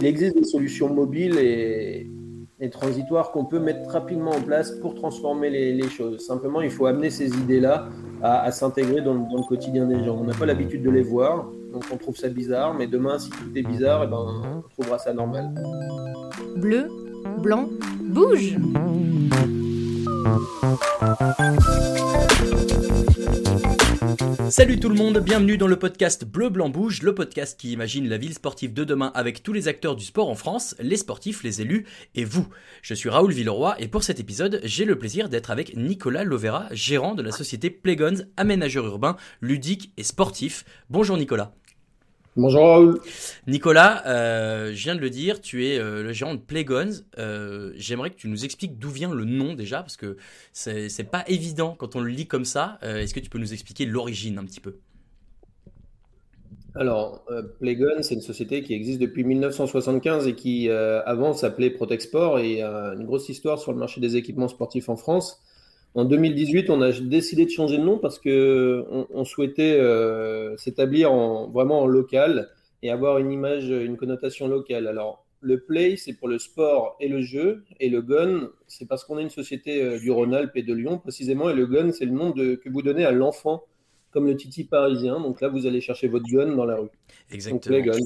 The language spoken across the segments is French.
Il existe des solutions mobiles et, transitoires qu'on peut mettre rapidement en place pour transformer les, choses. Simplement, il faut amener ces idées-là à, s'intégrer dans, le quotidien des gens. On n'a pas l'habitude de les voir, donc on trouve ça bizarre, mais demain, si tout est bizarre, eh ben, on trouvera ça normal. Bleu, blanc, bouge Salut tout le monde, bienvenue dans le podcast Bleu Blanc Bouge, le podcast qui imagine la ville sportive de demain avec tous les acteurs du sport en France, les sportifs, les élus et vous. Je suis Raoul Villeroy et pour cet épisode, j'ai le plaisir d'être avec Nicolas Lovera, gérant de la société Playgons, aménageur urbain, ludique et sportif. Bonjour Nicolas. Bonjour Raoul. Nicolas, euh, je viens de le dire, tu es euh, le gérant de Playguns. Euh, j'aimerais que tu nous expliques d'où vient le nom déjà, parce que c'est pas évident quand on le lit comme ça. Est-ce que tu peux nous expliquer l'origine un petit peu? Alors, Playgun, c'est une société qui existe depuis 1975 et qui, avant, s'appelait Protexport et a une grosse histoire sur le marché des équipements sportifs en France. En 2018, on a décidé de changer de nom parce que on, souhaitait euh, s'établir vraiment en local et avoir une image, une connotation locale. Alors, le play, c'est pour le sport et le jeu, et le gun, c'est parce qu'on est une société euh, du Rhône-Alpes et de Lyon précisément, et le gun, c'est le nom de, que vous donnez à l'enfant, comme le titi parisien. Donc là, vous allez chercher votre gun dans la rue. Exactement.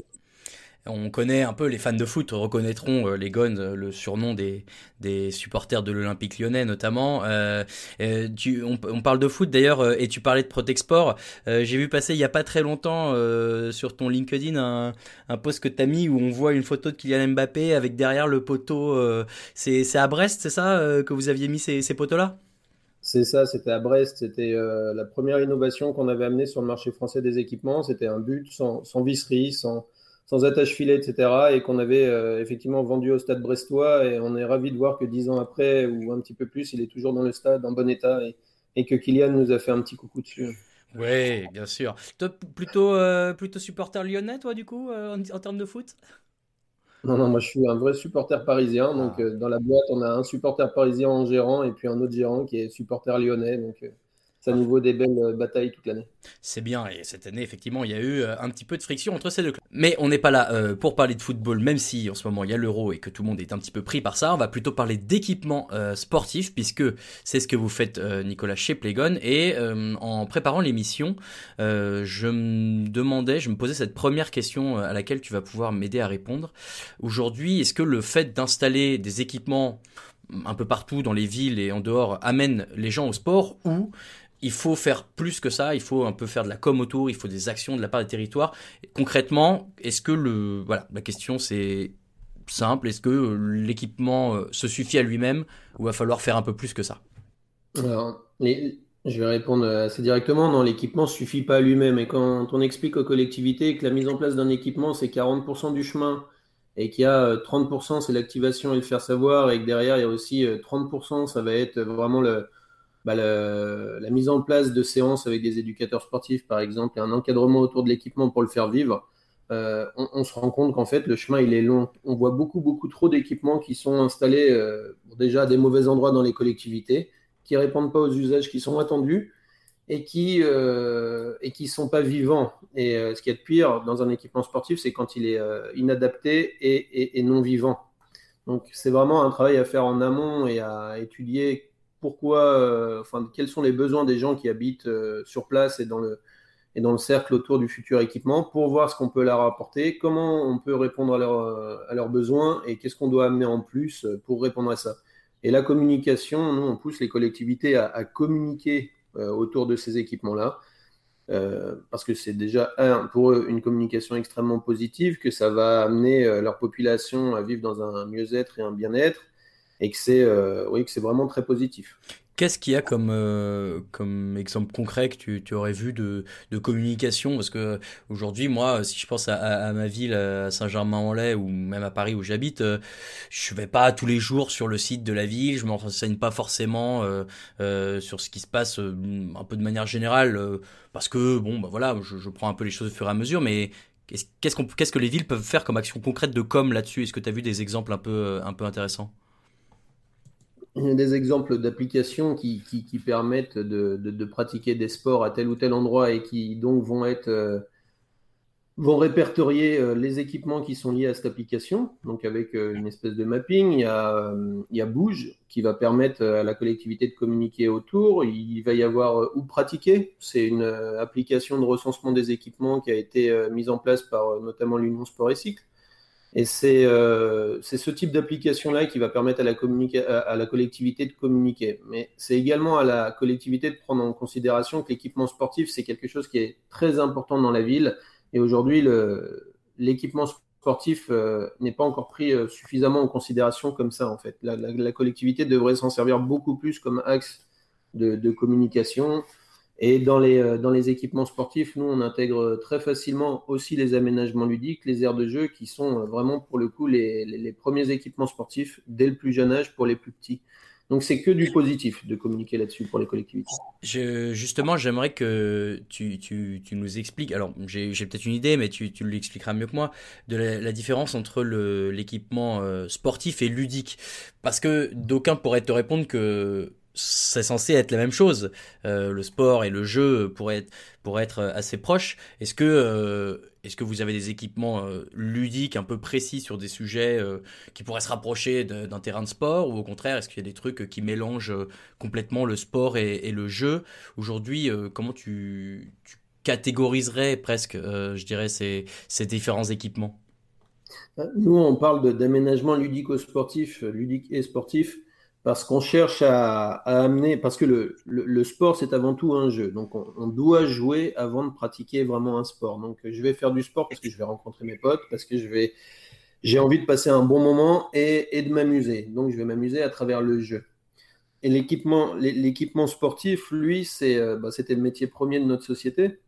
On connaît un peu, les fans de foot reconnaîtront euh, les Gones, euh, le surnom des, des supporters de l'Olympique lyonnais notamment. Euh, on, parle de foot d'ailleurs, et tu parlais de Protexport. J'ai vu passer il n'y a pas très longtemps sur ton LinkedIn un, un post que tu as mis où on voit une photo de Kylian Mbappé avec derrière le poteau. c'est à Brest, c'est ça, que vous aviez mis ces, ces poteaux-là? C'est ça, c'était à Brest, c'était la première innovation qu'on avait amenée sur le marché français des équipements. C'était un but sans, sans visserie, sans, sans attache filet, etc. Et qu'on avait euh, effectivement vendu au stade brestois. Et on est ravi de voir que dix ans après, ou un petit peu plus, il est toujours dans le stade, en bon état. Et, que Kylian nous a fait un petit coucou dessus. Oui, bien sûr. Toi, plutôt, euh, plutôt supporter lyonnais, toi, du coup, euh, en, termes de foot? Non, non, moi je suis un vrai supporter parisien. Donc ah. dans la boîte, on a un supporter parisien en gérant et puis un autre gérant qui est supporter lyonnais. Donc ça nous vaut des belles euh, batailles toute l'année. C'est bien, et cette année, effectivement, il y a eu euh, un petit peu de friction entre ces deux clubs. Mais on n'est pas là euh, pour parler de football, même si en ce moment il y a l'euro et que tout le monde est un petit peu pris par ça. On va plutôt parler d'équipements sportifs, puisque c'est ce que vous faites, Nicolas, chez Playgon. Et en préparant l'émission, je me demandais, je me posais cette première question à laquelle tu vas pouvoir m'aider à répondre. Aujourd'hui, est-ce que le fait d'installer des équipements un peu partout dans les villes et en dehors amène les gens au sport ou il faut faire plus que ça, il faut un peu faire de la com autour, il faut des actions de la part des territoires. Concrètement, est-ce que le voilà, la question c'est simple, est-ce que l'équipement euh, se suffit à lui-même ou va falloir faire un peu plus que ça? Alors, je vais répondre assez directement. Non, l'équipement ne suffit pas à lui-même. Et quand on explique aux collectivités que la mise en place d'un équipement, c'est 40% du chemin et qu'il y a 30%, euh, c'est l'activation et le faire savoir, et que derrière, il y a aussi 30%, euh, ça va être vraiment le, bah, la mise en place de séances avec des éducateurs sportifs, par exemple, et un encadrement autour de l'équipement pour le faire vivre, euh, on, se rend compte qu'en fait, le chemin, il est long. On voit beaucoup, beaucoup trop d'équipements qui sont installés euh, déjà à des mauvais endroits dans les collectivités, qui répondent pas aux usages qui sont attendus et qui euh, et qui sont pas vivants. Et ce qui est de pire dans un équipement sportif, c'est quand il est inadapté et, non vivant. Donc, c'est vraiment un travail à faire en amont et à étudier pourquoi, euh, enfin, quels sont les besoins des gens qui habitent euh, sur place et dans le cercle autour du futur équipement pour voir ce qu'on peut leur apporter, comment on peut répondre à, euh, leurs besoins et qu'est-ce qu'on doit amener en plus pour répondre à ça. Et la communication, nous, on pousse les collectivités à, communiquer autour de ces équipements-là, parce que c'est déjà, pour eux, une communication extrêmement positive, que ça va amener leur population à vivre dans un mieux-être et un bien-être, et que c'est euh, oui, que c'est vraiment très positif. Qu'est-ce qu'il y a comme, euh, comme exemple concret que tu, tu aurais vu de, de communication? Parce que aujourd'hui, moi, si je pense à, à, ma ville, à Saint-Germain-en-Laye ou même à Paris où j'habite, euh, je vais pas tous les jours sur le site de la ville, je me renseigne pas forcément euh, sur ce qui se passe un peu de manière générale, parce que, bon, bah voilà, je, je, prends un peu les choses au fur et à mesure, mais qu'est-ce qu'on qu'est-ce que les villes peuvent faire comme action concrète de com là-dessus? Est-ce que tu as vu des exemples un peu, un peu intéressants? des exemples d'applications qui, permettent de, pratiquer des sports à tel ou tel endroit et qui donc vont être, euh, vont répertorier euh, les équipements qui sont liés à cette application, donc avec euh, une espèce de mapping. Il y, a, il y a Bouge qui va permettre à la collectivité de communiquer autour. Il va y avoir où pratiquer. C'est une application de recensement des équipements qui a été mise en place par notamment l'Union Sport et Cycle. Et c'est ce type d'application-là qui va permettre à la, à la collectivité de communiquer. Mais c'est également à la collectivité de prendre en considération que l'équipement sportif, c'est quelque chose qui est très important dans la ville et aujourd'hui, l'équipement sportif euh, n'est pas encore pris euh, suffisamment en considération comme ça, en fait. La, collectivité devrait s'en servir beaucoup plus comme axe de, communication. Et dans les, euh, dans les équipements sportifs, nous, on intègre très facilement aussi les aménagements ludiques, les aires de jeu, qui sont vraiment, pour le coup, les premiers équipements sportifs dès le plus jeune âge pour les plus petits. Donc c'est que du positif de communiquer là-dessus pour les collectivités. justement, j'aimerais que tu, nous expliques, alors j'ai peut-être une idée, mais tu, l'expliqueras mieux que moi, de la, différence entre l'équipement euh, sportif et ludique. Parce que d'aucuns pourraient te répondre que c'est censé être la même chose. Euh, le sport et le jeu pourraient être, être assez proches. Est-ce que, euh, est-ce que vous avez des équipements euh, ludiques un peu précis sur des sujets qui pourraient se rapprocher d'un terrain de sport? Ou au contraire, est-ce qu'il y a des trucs qui mélangent complètement le sport et, le jeu? Aujourd'hui, comment tu, catégoriserais presque, je dirais, ces, ces différents équipements? Nous, on parle d'aménagement ludico-sportif, ludique et sportif parce qu'on cherche à, amener, parce que le, sport, c'est avant tout un jeu. Donc, on, doit jouer avant de pratiquer vraiment un sport. Donc, je vais faire du sport parce que je vais rencontrer mes potes, parce que je vais, j'ai envie de passer un bon moment et, et de m'amuser. Donc, je vais m'amuser à travers le jeu. Et l'équipement, l'équipement sportif, lui, c'est, euh, bah, c'était le métier premier de notre société.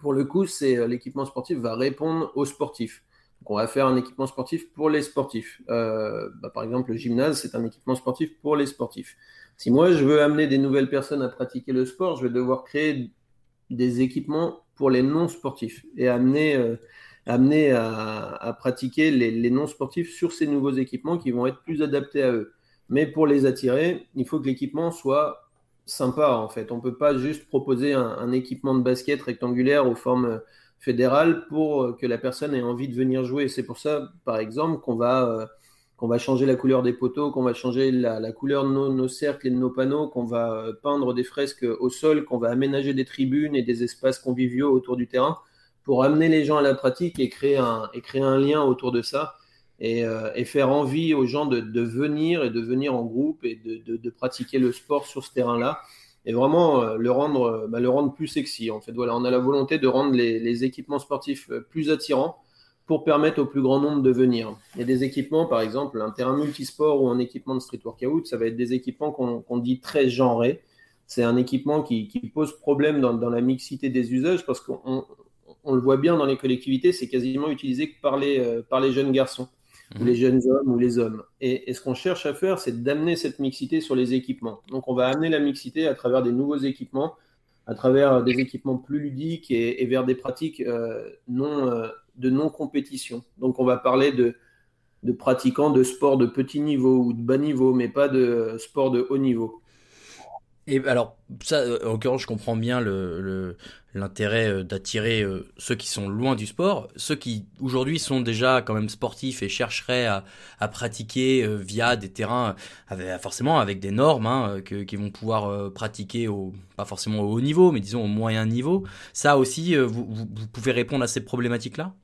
Pour le coup, c'est euh, l'équipement sportif va répondre aux sportifs on va faire un équipement sportif pour les sportifs. Euh, bah, par exemple, le gymnase, c'est un équipement sportif pour les sportifs. Si moi, je veux amener des nouvelles personnes à pratiquer le sport, je vais devoir créer des équipements pour les non-sportifs et amener, euh, amener à, pratiquer les, non-sportifs sur ces nouveaux équipements qui vont être plus adaptés à eux. Mais pour les attirer, il faut que l'équipement soit sympa, en fait. On ne peut pas juste proposer un, un, équipement de basket rectangulaire aux formes fédérale pour euh, que la personne ait envie de venir jouer. C'est pour ça, par exemple, qu'on va, euh, va changer la couleur des poteaux, qu'on va changer la, couleur de nos, cercles et de nos panneaux, qu'on va euh, peindre des fresques au sol, qu'on va aménager des tribunes et des espaces conviviaux autour du terrain pour amener les gens à la pratique et créer un, et créer un lien autour de ça. Et, faire envie aux gens de, venir et de venir en groupe et de pratiquer le sport sur ce terrain-là et vraiment euh, le rendre, euh, bah, le rendre plus sexy. En fait, voilà, on a la volonté de rendre les, équipements sportifs euh, plus attirants pour permettre au plus grand nombre de venir. Il y a des équipements, par exemple, un terrain multisport ou un équipement de street workout, ça va être des équipements qu'on dit très genrés. C'est un équipement qui, pose problème dans, la mixité des usages parce qu'on on le voit bien dans les collectivités, c'est quasiment utilisé par par les jeunes garçons ou les jeunes hommes ou les hommes. Et, ce qu'on cherche à faire, c'est d'amener cette mixité sur les équipements. Donc on va amener la mixité à travers des nouveaux équipements, à travers des équipements plus ludiques et, vers des pratiques euh, non, euh, de non-compétition. Donc on va parler de, de pratiquants de sport de petit niveau ou de bas niveau, mais pas de sport de haut niveau. Et alors, ça, euh, en l'occurrence, je comprends bien le, l'intérêt euh, d'attirer euh, ceux qui sont loin du sport, ceux qui aujourd'hui sont déjà quand même sportifs et chercheraient à, à pratiquer via des terrains, avec, forcément avec des normes, hein, que, qui vont pouvoir pratiquer au, pas forcément au haut niveau, mais disons au moyen niveau. Ça aussi, vous, vous, pouvez répondre à ces problématiques-là?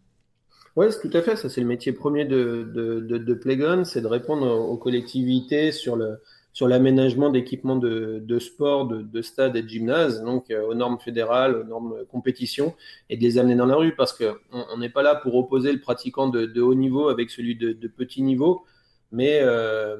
Oui, tout à fait. Ça, c'est le métier premier de, de, de, de c'est de répondre aux collectivités sur le, sur l'aménagement d'équipements de, de, sport, de, de stades et de gymnases, donc euh, aux normes fédérales, aux normes compétition, et de les amener dans la rue, parce qu'on on n'est pas là pour opposer le pratiquant de, de haut niveau avec celui de, petit niveau, mais, euh,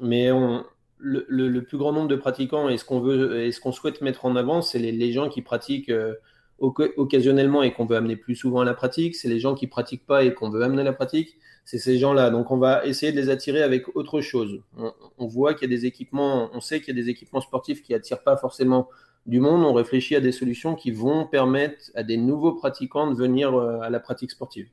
mais on, le, plus grand nombre de pratiquants et ce qu'on veut et ce qu'on souhaite mettre en avant, c'est les, les, gens qui pratiquent euh, occasionnellement et qu'on veut amener plus souvent à la pratique, c'est les gens qui pratiquent pas et qu'on veut amener à la pratique, c'est ces gens-là. Donc on va essayer de les attirer avec autre chose. On, voit qu'il y a des équipements, on sait qu'il y a des équipements sportifs qui attirent pas forcément du monde. On réfléchit à des solutions qui vont permettre à des nouveaux pratiquants de venir euh, à la pratique sportive.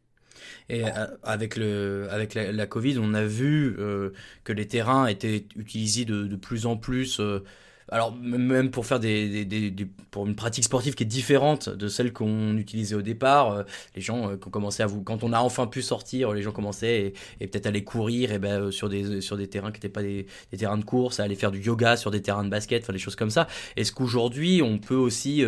Et euh, avec, le, avec la, Covid, on a vu euh, que les terrains étaient utilisés de plus en plus alors même pour faire des, pour une pratique sportive qui est différente de celle qu'on utilisait au départ, euh, les gens euh, ont commencé à vous, quand on a enfin pu sortir, les gens commençaient et, peut-être aller courir et ben, euh, sur des sur des terrains qui n'étaient pas des, terrains de course, à aller faire du yoga sur des terrains de basket, enfin des choses comme ça. Est-ce qu'aujourd'hui on peut aussi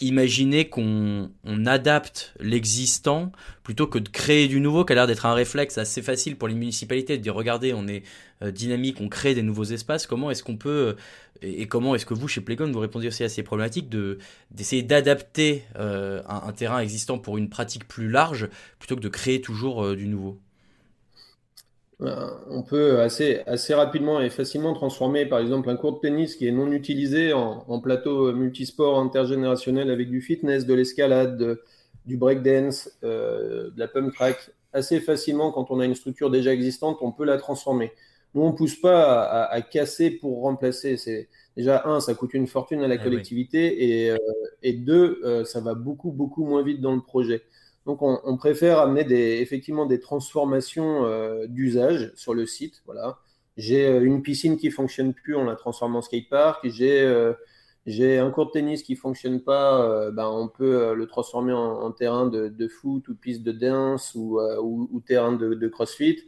imaginer qu'on adapte l'existant plutôt que de créer du nouveau, qui a l'air d'être un réflexe assez facile pour les municipalités de dire regardez, on est euh, dynamique, on crée des nouveaux espaces. Comment est-ce qu'on peut euh, et, comment est-ce que vous chez Playgon vous répondez aussi à ces problématiques de d'essayer d'adapter euh, un, terrain existant pour une pratique plus large plutôt que de créer toujours du nouveau? euh, on peut assez, assez rapidement et facilement transformer, par exemple, un court de tennis qui est non utilisé en, plateau multisport intergénérationnel avec du fitness, de l'escalade, du breakdance, euh, de la pump track. Assez facilement, quand on a une structure déjà existante, on peut la transformer. Nous, on ne pousse pas à, casser pour remplacer. C'est déjà un, ça coûte une fortune à la eh collectivité, et, euh, et, deux, ça va beaucoup beaucoup moins vite dans le projet. Donc, on, préfère amener effectivement des transformations euh, d'usage sur le site. Voilà. J'ai euh, une piscine qui fonctionne plus, on la transforme en skatepark. J'ai euh, j'ai un court de tennis qui fonctionne pas, ben, on peut le transformer en, terrain de, foot ou piste de danse ou, terrain de, crossfit.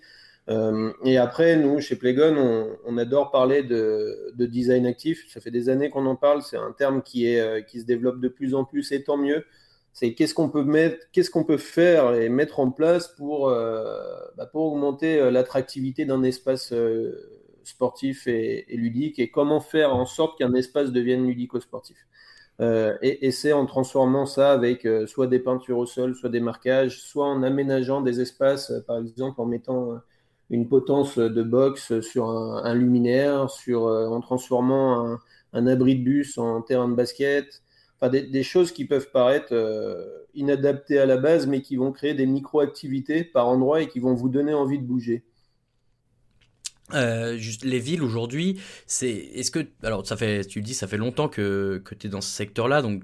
et après, nous, chez Playgon, on, adore parler de, design actif. Ça fait des années qu'on en parle. C'est un terme qui, qui se développe de plus en plus et tant mieux c'est qu'est-ce qu'on peut mettre, qu'est-ce qu'on peut faire et mettre en place pour, euh, bah, pour augmenter euh, l'attractivité d'un espace euh, sportif et, ludique et comment faire en sorte qu'un espace devienne ludico-sportif. et, c'est en transformant ça avec soit des peintures au sol, soit des marquages, soit en aménageant des espaces, par exemple en mettant une potence de box sur un, luminaire, sur, en transformant un, abri de bus en terrain de basket, des, choses qui peuvent paraître euh, inadaptées à la base, mais qui vont créer des micro-activités par endroit et qui vont vous donner envie de bouger. Euh, juste les villes aujourd'hui, c'est est-ce que alors ça fait tu dis ça fait longtemps que, que tu dans ce secteur-là donc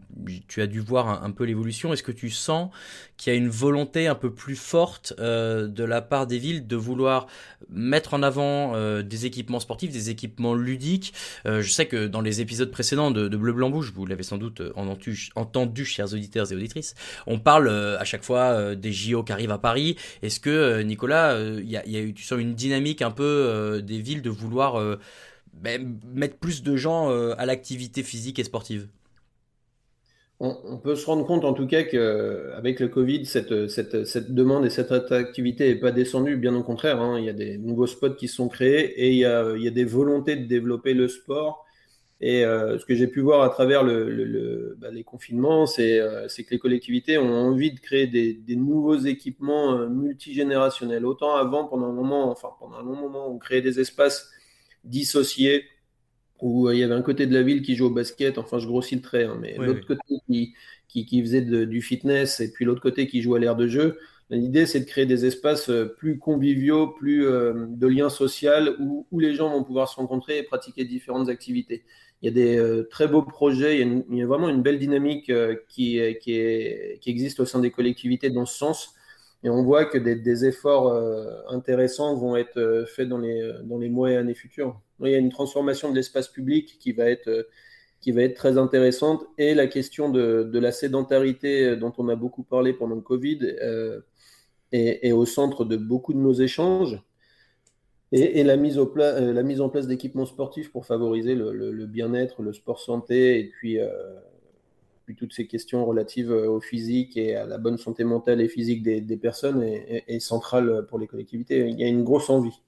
tu as dû voir un, peu l'évolution. Est-ce que tu sens qu'il y a une volonté un peu plus forte euh, de la part des villes de vouloir mettre en avant euh, des équipements sportifs, des équipements ludiques? Je sais que dans les épisodes précédents de, Bleu Blanc Bouge, vous l'avez sans doute entendu, entendu, chers auditeurs et auditrices, on parle à chaque fois des JO qui arrivent à Paris. Est-ce que Nicolas, il y a, y a eu tu sens une dynamique un peu euh, des villes de vouloir euh, ben, mettre plus de gens euh, à l'activité physique et sportive on, peut se rendre compte en tout cas qu'avec le Covid, cette, demande et cette activité n'est pas descendue, bien au contraire. Hein. il y a des nouveaux spots qui sont créés et il y a des volontés de développer le sport. Et ce que j'ai pu voir à travers le, bah, les confinements, c'est que les collectivités ont envie de créer des, des nouveaux équipements multigénérationnels. Autant avant, pendant un moment, enfin pendant un long moment, on créait des espaces dissociés où il y avait un côté de la ville qui joue au basket. Enfin, je grossis le trait, hein, mais l'autre côté qui, qui, qui faisait du fitness et puis l'autre côté qui joue à l'air de jeu. L'idée, c'est de créer des espaces plus conviviaux, plus de liens sociaux, où, où, les gens vont pouvoir se rencontrer et pratiquer différentes activités. Il y a des euh, très beaux projets, il y, a vraiment une belle dynamique euh, qui, qui, existe au sein des collectivités dans ce sens. Et on voit que des, efforts euh, intéressants vont être faits dans les, mois et années futures. Il y a une transformation de l'espace public qui va être très intéressante et la question de, la sédentarité dont on a beaucoup parlé pendant le Covid euh, est, au centre de beaucoup de nos échanges. Et, la, mise au euh, la mise en place d'équipements sportifs pour favoriser le, bien-être, le sport santé, et puis, euh, toutes ces questions relatives euh, au physique et à la bonne santé mentale et physique des, des personnes est, est, centrale pour les collectivités. Il y a une grosse envie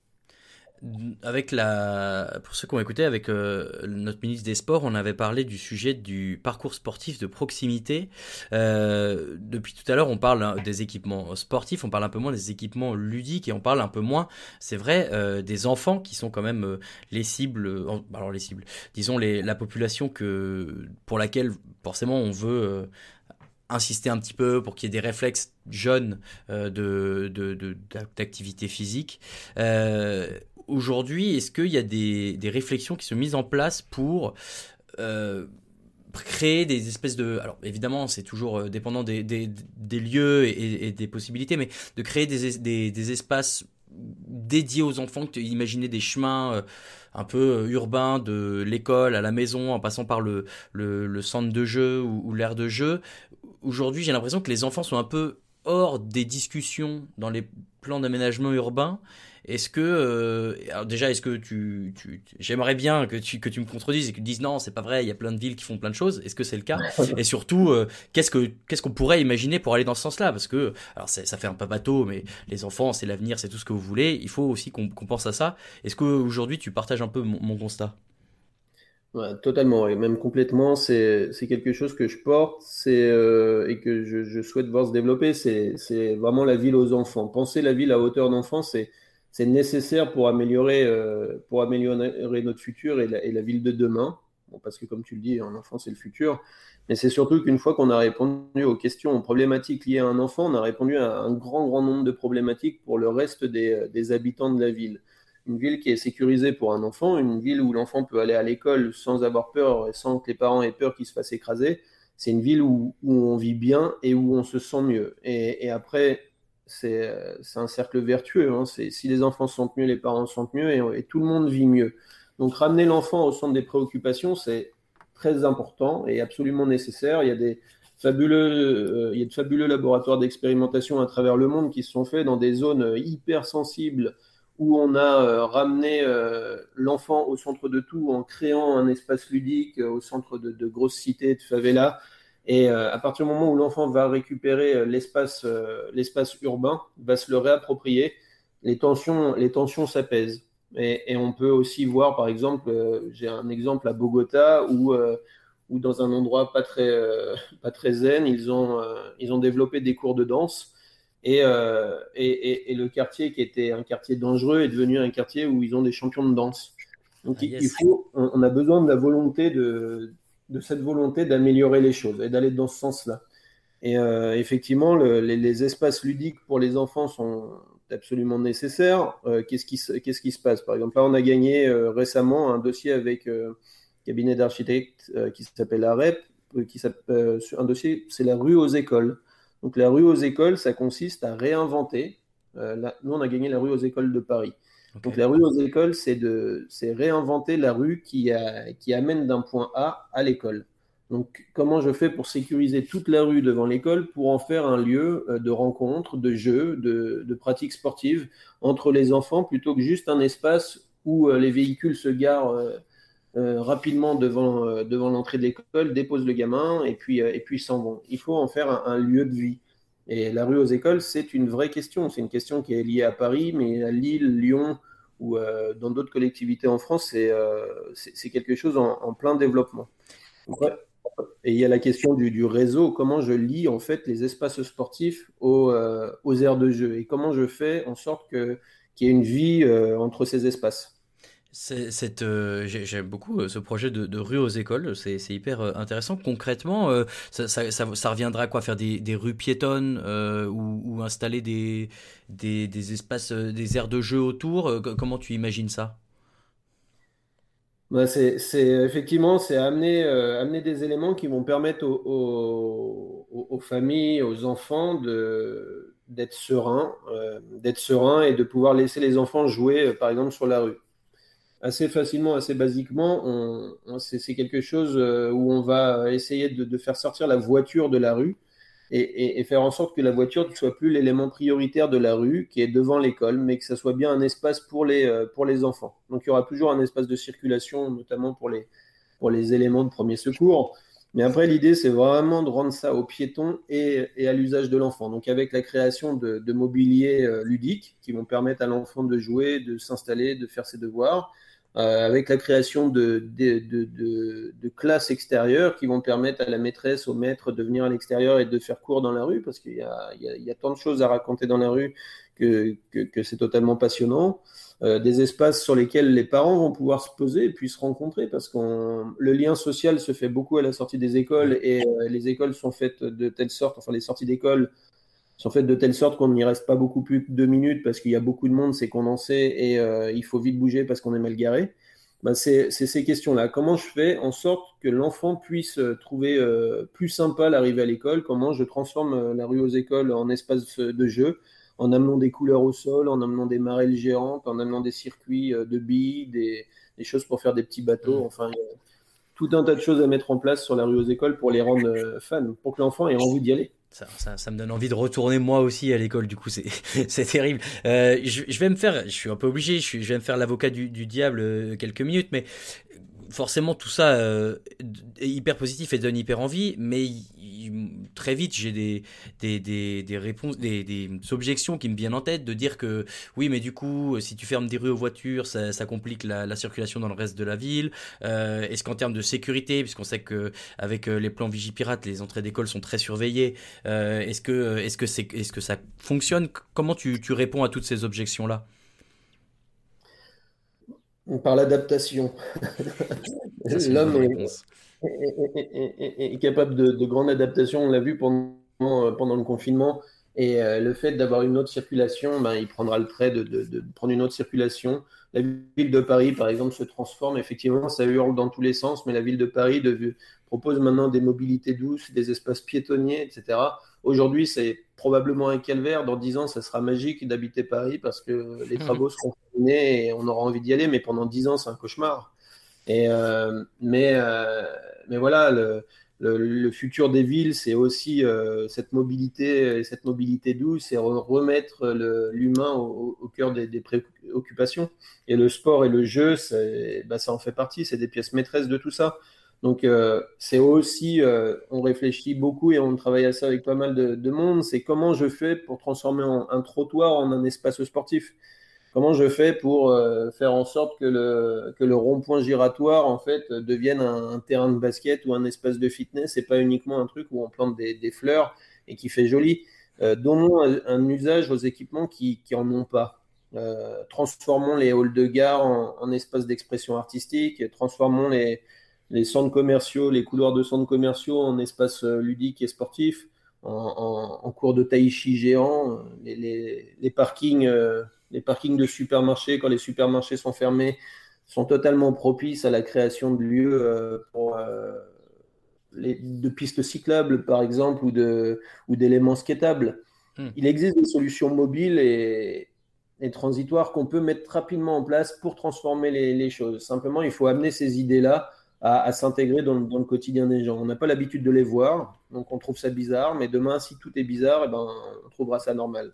avec la, pour ceux qui ont écouté, avec euh, notre ministre des Sports, on avait parlé du sujet du parcours sportif de proximité. Euh, depuis tout à l'heure, on parle hein, des équipements sportifs, on parle un peu moins des équipements ludiques et on parle un peu moins, c'est vrai, euh, des enfants qui sont quand même les cibles, alors les cibles, disons les, la population que pour laquelle forcément on veut insister un petit peu pour qu'il y ait des réflexes jeunes euh, de, d'activité physique. Euh, aujourd'hui, est-ce qu'il y a des, réflexions qui sont mises en place pour euh, créer des espèces de... Alors évidemment, c'est toujours dépendant des, lieux et, des possibilités, mais de créer des, espaces dédié aux enfants, imaginer des chemins un peu urbains de l'école à la maison, en passant par le, le, centre de jeu ou, ou l'aire de jeu. Aujourd'hui, j'ai l'impression que les enfants sont un peu hors des discussions dans les plans d'aménagement urbain est-ce que, euh, alors déjà, est-ce que tu, j'aimerais bien que tu, que tu me contredises et que tu dises non, c'est pas vrai, il y a plein de villes qui font plein de choses. Est-ce que c'est le cas? Et surtout, euh, qu'est-ce que, qu'est-ce qu'on pourrait imaginer pour aller dans ce sens-là? Parce que, alors ça fait un peu bateau, mais les enfants, c'est l'avenir, c'est tout ce que vous voulez. Il faut aussi qu'on, pense à ça. Est-ce qu'aujourd'hui, tu partages un peu mon, constat? Totalement, et même complètement, c'est quelque chose que je porte euh, et que je, je, souhaite voir se développer. C'est vraiment la ville aux enfants. Penser la ville à hauteur d'enfant, c'est c'est nécessaire pour améliorer, euh, pour améliorer notre futur et la, ville de demain. Bon, parce que comme tu le dis, un enfant, c'est le futur. Mais c'est surtout qu'une fois qu'on a répondu aux questions, aux problématiques liées à un enfant, on a répondu à un grand, grand nombre de problématiques pour le reste des, des habitants de la ville. Une ville qui est sécurisée pour un enfant, une ville où l'enfant peut aller à l'école sans avoir peur et sans que les parents aient peur qu'il se fasse écraser. C'est une ville où, on vit bien et où on se sent mieux. Et, après, euh, c'est un cercle vertueux. Hein. Si les enfants sont mieux, les parents sont mieux et, tout le monde vit mieux. Donc ramener l'enfant au centre des préoccupations, c'est très important et absolument nécessaire. Il y a des fabuleux, euh, il y a de fabuleux laboratoires d'expérimentation à travers le monde qui se sont faits dans des zones hyper sensibles où on a ramené l'enfant au centre de tout en créant un espace ludique au centre de, de grosses cités, de favelas et euh, à partir du moment où l'enfant va récupérer euh, l'espace, euh, l'espace urbain, va se le réapproprier, les tensions, les tensions s'apaisent. Et, on peut aussi voir, par exemple, j'ai un exemple à Bogota où, où dans un endroit pas très, pas très zen, ils ont, ils ont développé des cours de danse. Et, et, et, le quartier qui était un quartier dangereux est devenu un quartier où ils ont des champions de danse. Donc ah, il faut, on a besoin de la volonté de, de cette volonté d'améliorer les choses et d'aller dans ce sens-là. Et euh, effectivement, les, espaces ludiques pour les enfants sont absolument nécessaires. Euh, qu'est-ce, qui, qui se passe? Par exemple, là, on a gagné euh, récemment un dossier avec un cabinet d'architectes qui s'appelle AREP, qui un dossier, c'est la rue aux écoles. Donc la rue aux écoles, ça consiste à réinventer. nous, on a gagné la rue aux écoles de Paris. Donc la rue aux écoles, c'est de, c'est réinventer la rue qui, a, qui amène d'un point A à l'école. Donc comment je fais pour sécuriser toute la rue devant l'école pour en faire un lieu euh, de rencontre, de jeu, de, de pratiques sportives entre les enfants plutôt que juste un espace où euh, les véhicules se garent euh, rapidement devant, devant l'entrée de l'école, déposent le gamin et puis, et puis s'en vont. Il faut en faire un lieu de vie. Et la rue aux écoles, c'est une vraie question. C'est une question qui est liée à Paris, mais à Lille, Lyon ou euh, dans d'autres collectivités en France, c'est euh, quelque chose en, plein développement. Et il y a la question du, réseau, comment je lie en fait les espaces sportifs aux, euh, aux aires de jeu? Et comment je fais en sorte qu'il y ait une vie entre ces espaces? Euh, j'aime beaucoup euh, ce projet de, rue aux écoles, c'est, hyper euh, intéressant. Concrètement, ça, reviendra à quoi? Faire des, rues piétonnes ou, installer des, des, espaces, des aires de jeu autour? Comment tu imagines ça? Bah, c'est, effectivement c'est amener, amener des éléments qui vont permettre aux, aux familles, aux enfants de, d'être d'être sereins et de pouvoir laisser les enfants jouer, par exemple, sur la rue assez facilement, assez basiquement, c'est quelque chose euh, où on va essayer de, faire sortir la voiture de la rue et, faire en sorte que la voiture ne soit plus l'élément prioritaire de la rue qui est devant l'école, mais que ça soit bien un espace pour les, euh, pour les enfants. Donc il y aura toujours un espace de circulation, notamment pour les, pour les éléments de premier secours. Mais après, l'idée, c'est vraiment de rendre ça aux piétons et, à l'usage de l'enfant. Donc, avec la création de, mobilier euh, ludique qui vont permettre à l'enfant de jouer, de s'installer, de faire ses devoirs, euh, avec la création de, classes extérieures qui vont permettre à la maîtresse, au maître de venir à l'extérieur et de faire cours dans la rue, parce qu'il y, a, tant de choses à raconter dans la rue que c'est totalement passionnant. Euh, des espaces sur lesquels les parents vont pouvoir se poser et puis se rencontrer, parce que le lien social se fait beaucoup à la sortie des écoles et euh, les écoles sont faites de telle sorte, enfin les sorties d'école sont faites de telle sorte qu'on n'y reste pas beaucoup plus de deux minutes parce qu'il y a beaucoup de monde, c'est condensé et euh, il faut vite bouger parce qu'on est mal garé. Ben c'est ces questions-là. Comment je fais en sorte que l'enfant puisse euh, trouver euh, plus sympa l'arrivée à l'école? Comment je transforme la rue aux écoles en espace de jeu en amenant des couleurs au sol, en amenant des marelles géantes, en amenant des circuits de billes, des, des, choses pour faire des petits bateaux? Mmh. Enfin, tout un tas de choses à mettre en place sur la rue aux écoles pour les rendre fans, pour que l'enfant ait envie d'y aller. Ça, ça, me donne envie de retourner moi aussi à l'école, du coup, c'est terrible. Euh, je, je, vais me faire, je suis un peu obligé, je, je vais me faire l'avocat du, du, diable euh, quelques minutes, mais forcément tout ça euh, est hyper positif et donne hyper envie, mais très vite j'ai des, des, des, réponses, des, des, objections qui me viennent en tête de dire que oui, mais du coup, si tu fermes des rues aux voitures, ça, complique la, la, circulation dans le reste de la ville. Euh, Est-ce qu'en termes de sécurité, puisqu'on sait que avec euh, les plans Vigipirate, les entrées d'école sont très surveillées, euh, est-ce que, est-ce que est-ce que ça fonctionne? Comment tu, tu réponds à toutes ces objections là par l'adaptation. L'homme est, capable de, grande adaptation, on l'a vu pendant, pendant le confinement. Et euh, le fait d'avoir une autre circulation, ben, il prendra le trait de, de, prendre une autre circulation. La ville de Paris, par exemple, se transforme. Effectivement, ça hurle dans tous les sens, mais la ville de Paris propose maintenant des mobilités douces, des espaces piétonniers, etc. Aujourd'hui, c'est probablement un calvaire. Dans dix ans, ça sera magique d'habiter Paris parce que les travaux seront finis et on aura envie d'y aller. Mais pendant dix ans, c'est un cauchemar. Et euh, mais, euh, mais voilà, le, le, futur des villes, c'est aussi euh, cette mobilité, cette mobilité douce et remettre l'humain au, cœur des, préoccupations. Et le sport et le jeu, bah, ça en fait partie. C'est des pièces maîtresses de tout ça. Donc euh, c'est aussi, euh, on réfléchit beaucoup et on travaille à ça avec pas mal de, monde, c'est comment je fais pour transformer un, trottoir en un espace sportif? Comment je fais pour euh, faire en sorte que le, que le rond-point giratoire en fait devienne un, terrain de basket ou un espace de fitness et pas uniquement un truc où on plante des, fleurs et qui fait joli? donnons un, usage aux équipements qui, qui en ont pas. transformons les halls de gare en, en espace d'expression artistique, transformons les, les centres commerciaux, les couloirs de centres commerciaux en espace euh, ludique et sportif, en, cours de taïchi géant, les, parkings, euh, les parkings de supermarchés, quand les supermarchés sont fermés, sont totalement propices à la création de lieux euh, pour, de pistes cyclables, par exemple, ou, de, ou d'éléments skatables. Hmm. Il existe des solutions mobiles et, et transitoires qu'on peut mettre rapidement en place pour transformer les, les choses. Simplement, il faut amener ces idées-là à, s'intégrer dans, le quotidien des gens. On n'a pas l'habitude de les voir, donc on trouve ça bizarre, mais demain, si tout est bizarre, eh ben, on trouvera ça normal.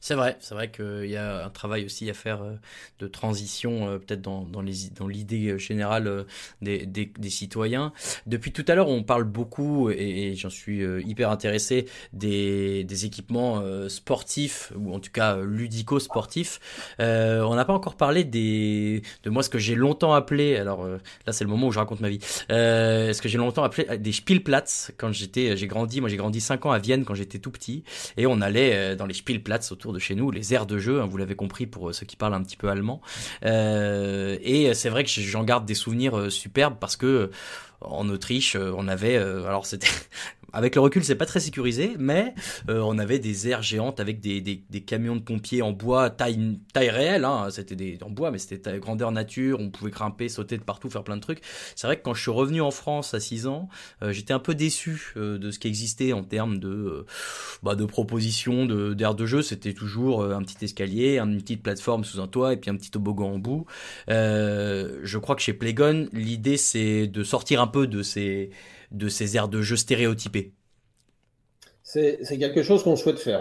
C'est vrai, c'est vrai qu'il y a un travail aussi à faire euh, de transition, euh, peut-être dans, dans, l'idée générale euh, des, des, citoyens. Depuis tout à l'heure, on parle beaucoup, et, j'en suis hyper intéressé, des, équipements sportifs, ou en tout cas ludico-sportifs. Euh, on n'a pas encore parlé des, de moi ce que j'ai longtemps appelé, alors là c'est le moment où je raconte ma vie, euh, ce que j'ai longtemps appelé des Spielplatz, quand j'étais, j'ai grandi, moi j'ai grandi 5 ans à Vienne quand j'étais tout petit, et on allait dans les Spielplatz autour de chez nous, les aires de jeu, hein, vous l'avez compris pour euh, ceux qui parlent un petit peu allemand. Euh, et c'est vrai que j'en garde des souvenirs euh, superbes parce que en Autriche, on avait, alors c'était avec le recul, c'est pas très sécurisé, mais euh, on avait des aires géantes avec des, des, des, camions de pompiers en bois, taille, taille réelle, hein, c'était en bois, mais c'était grandeur nature, on pouvait grimper, sauter de partout, faire plein de trucs. C'est vrai que quand je suis revenu en France à 6 ans, euh, j'étais un peu déçu euh, de ce qui existait en termes de, bah, de propositions d'aires de, jeu. C'était toujours un petit escalier, une petite plateforme sous un toit et puis un petit toboggan en bout. je crois que chez Playgon, l'idée c'est de sortir un peu de ces de ces aires de jeu stéréotypées C'est quelque chose qu'on souhaite faire.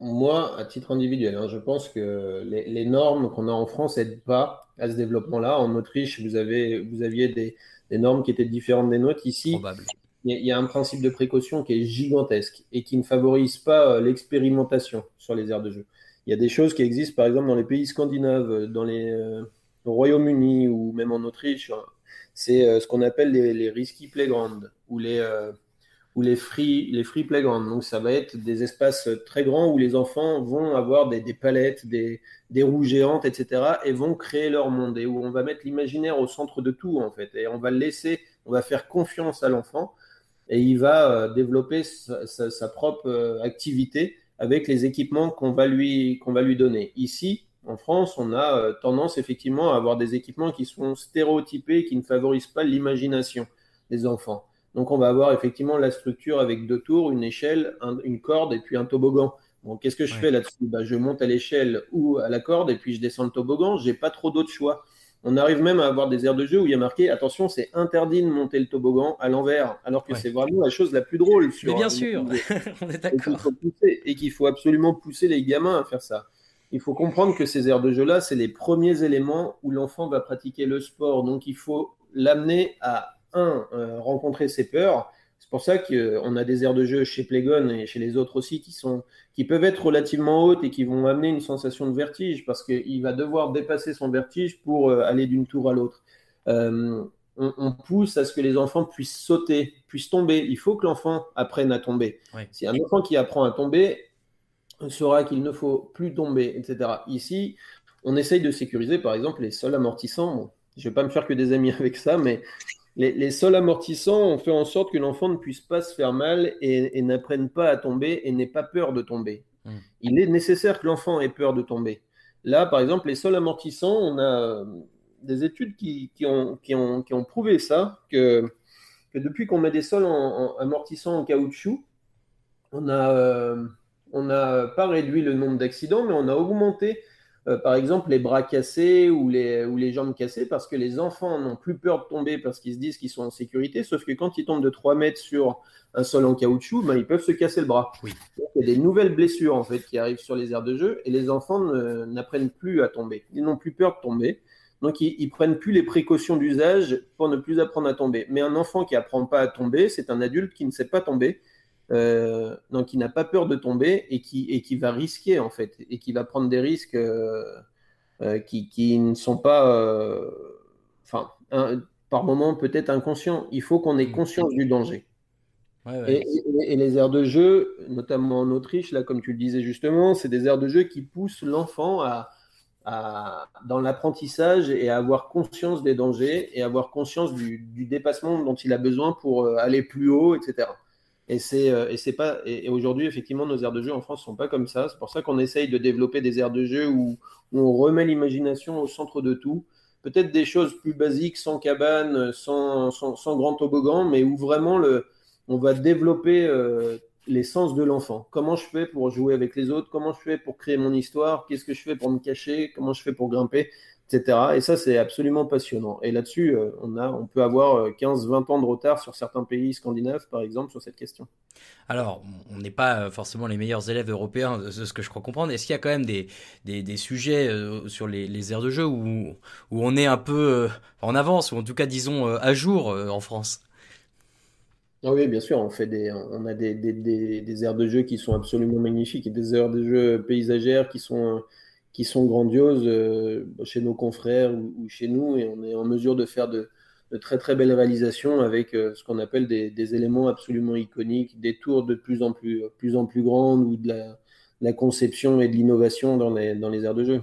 Moi, à titre individuel, hein, je pense que les, normes qu'on a en France n'aident pas à ce développement-là. En Autriche, vous, avez, vous aviez des, normes qui étaient différentes des nôtres. Ici, il y, a un principe de précaution qui est gigantesque et qui ne favorise pas euh, l'expérimentation sur les aires de jeu. Il y a des choses qui existent, par exemple, dans les pays scandinaves, dans les, euh, au Royaume-Uni ou même en Autriche, c'est euh, ce qu'on appelle les, les, risky playgrounds ou les, euh, ou les free, les free playgrounds. Donc, ça va être des espaces très grands où les enfants vont avoir des, des palettes, des, des, roues géantes, etc. et vont créer leur monde et où on va mettre l'imaginaire au centre de tout, en fait. Et on va laisser, on va faire confiance à l'enfant et il va euh, développer sa, sa, sa propre activité avec les équipements qu'on va lui, qu'on va lui donner. Ici, en France, on a euh, tendance effectivement à avoir des équipements qui sont stéréotypés, qui ne favorisent pas l'imagination des enfants. Donc on va avoir effectivement la structure avec deux tours, une échelle, une corde et puis un toboggan. Bon, qu'est-ce que je fais là-dessus? Bah, Je monte à l'échelle ou à la corde et puis je descends le toboggan. J'ai pas trop d'autres choix. On arrive même à avoir des aires de jeu où il y a marqué attention, c'est interdit de monter le toboggan à l'envers, alors que c'est vraiment la chose la plus drôle. Mais bien sûr, on est d'accord. Et qu'il faut, absolument pousser les gamins à faire ça. Il faut comprendre que ces aires de jeu-là, c'est les premiers éléments où l'enfant va pratiquer le sport. Donc il faut l'amener à, un, euh, rencontrer ses peurs, pour ça qu'on a des aires de jeu chez Playgon et chez les autres aussi qui, sont, qui peuvent être relativement hautes et qui vont amener une sensation de vertige parce qu'il va devoir dépasser son vertige pour euh, aller d'une tour à l'autre. Euh, on, pousse à ce que les enfants puissent sauter, puissent tomber. Il faut que l'enfant apprenne à tomber. Si un enfant qui apprend à tomber saura qu'il ne faut plus tomber, etc. Ici, on essaye de sécuriser par exemple les sols amortissants. je ne vais pas me faire que des amis avec ça, mais les, sols amortissants ont fait en sorte que l'enfant ne puisse pas se faire mal et, n'apprenne pas à tomber et n'ait pas peur de tomber. Hmm. Il est nécessaire que l'enfant ait peur de tomber. Là, par exemple, les sols amortissants, on a euh, des études qui, ont, prouvé ça, que, depuis qu'on met des sols amortissants en caoutchouc, on n'a euh, pas réduit le nombre d'accidents, mais on a augmenté euh, par exemple les bras cassés ou les, ou les jambes cassées parce que les enfants n'ont plus peur de tomber parce qu'ils se disent qu'ils sont en sécurité, sauf que quand ils tombent de 3 mètres sur un sol en caoutchouc, ben, ils peuvent se casser le bras. il y a des nouvelles blessures en fait qui arrivent sur les aires de jeu et les enfants n'apprennent plus à tomber. Ils n'ont plus peur de tomber. Donc, ils, ne prennent plus les précautions d'usage pour ne plus apprendre à tomber. Mais un enfant qui apprend pas à tomber, c'est un adulte qui ne sait pas tomber euh, donc qui n'a pas peur de tomber et qui, et qui va risquer en fait, et qui va prendre des risques euh, euh, qui, qui, ne sont pas, enfin, par moment peut-être inconscients. Il faut qu'on ait mm. conscience du danger. Et, et, les aires de jeu, notamment en Autriche, là, comme tu le disais justement, c'est des aires de jeu qui poussent l'enfant à, à, dans l'apprentissage et à avoir conscience des dangers et avoir conscience du, du dépassement dont il a besoin pour aller plus haut, etc. Et c'est euh, et c'est pas et, aujourd'hui effectivement nos aires de jeu en France sont pas comme ça. C'est pour ça qu'on essaye de développer des aires de jeu où, on remet l'imagination au centre de tout. Peut-être des choses plus basiques, sans cabane, sans, sans, grand toboggan, mais où vraiment le, on va développer euh, les sens de l'enfant. Comment je fais pour jouer avec les autres? Comment je fais pour créer mon histoire? Qu'est-ce que je fais pour me cacher? Comment je fais pour grimper? Et ça, c'est absolument passionnant. Et là-dessus, euh, on, a, on peut avoir 15-20 euh, ans de retard sur certains pays scandinaves, par exemple, sur cette question. Alors, on n'est pas euh, forcément les meilleurs élèves européens, de ce que je crois comprendre. Est-ce qu'il y a quand même des, des, sujets sur les, les, aires de jeu où, où on est un peu en avance, ou en tout cas, disons, à jour en France? Ah oui, bien sûr, on, fait des, on a des, des, des, aires de jeu qui sont absolument magnifiques et des aires de jeu paysagères qui sont qui sont grandioses euh, chez nos confrères ou, chez nous, et on est en mesure de faire de, très très belles réalisations avec euh, ce qu'on appelle des, éléments absolument iconiques, des tours de plus en plus, plus, en plus grandes ou de la, la conception et de l'innovation dans les, dans les aires de jeu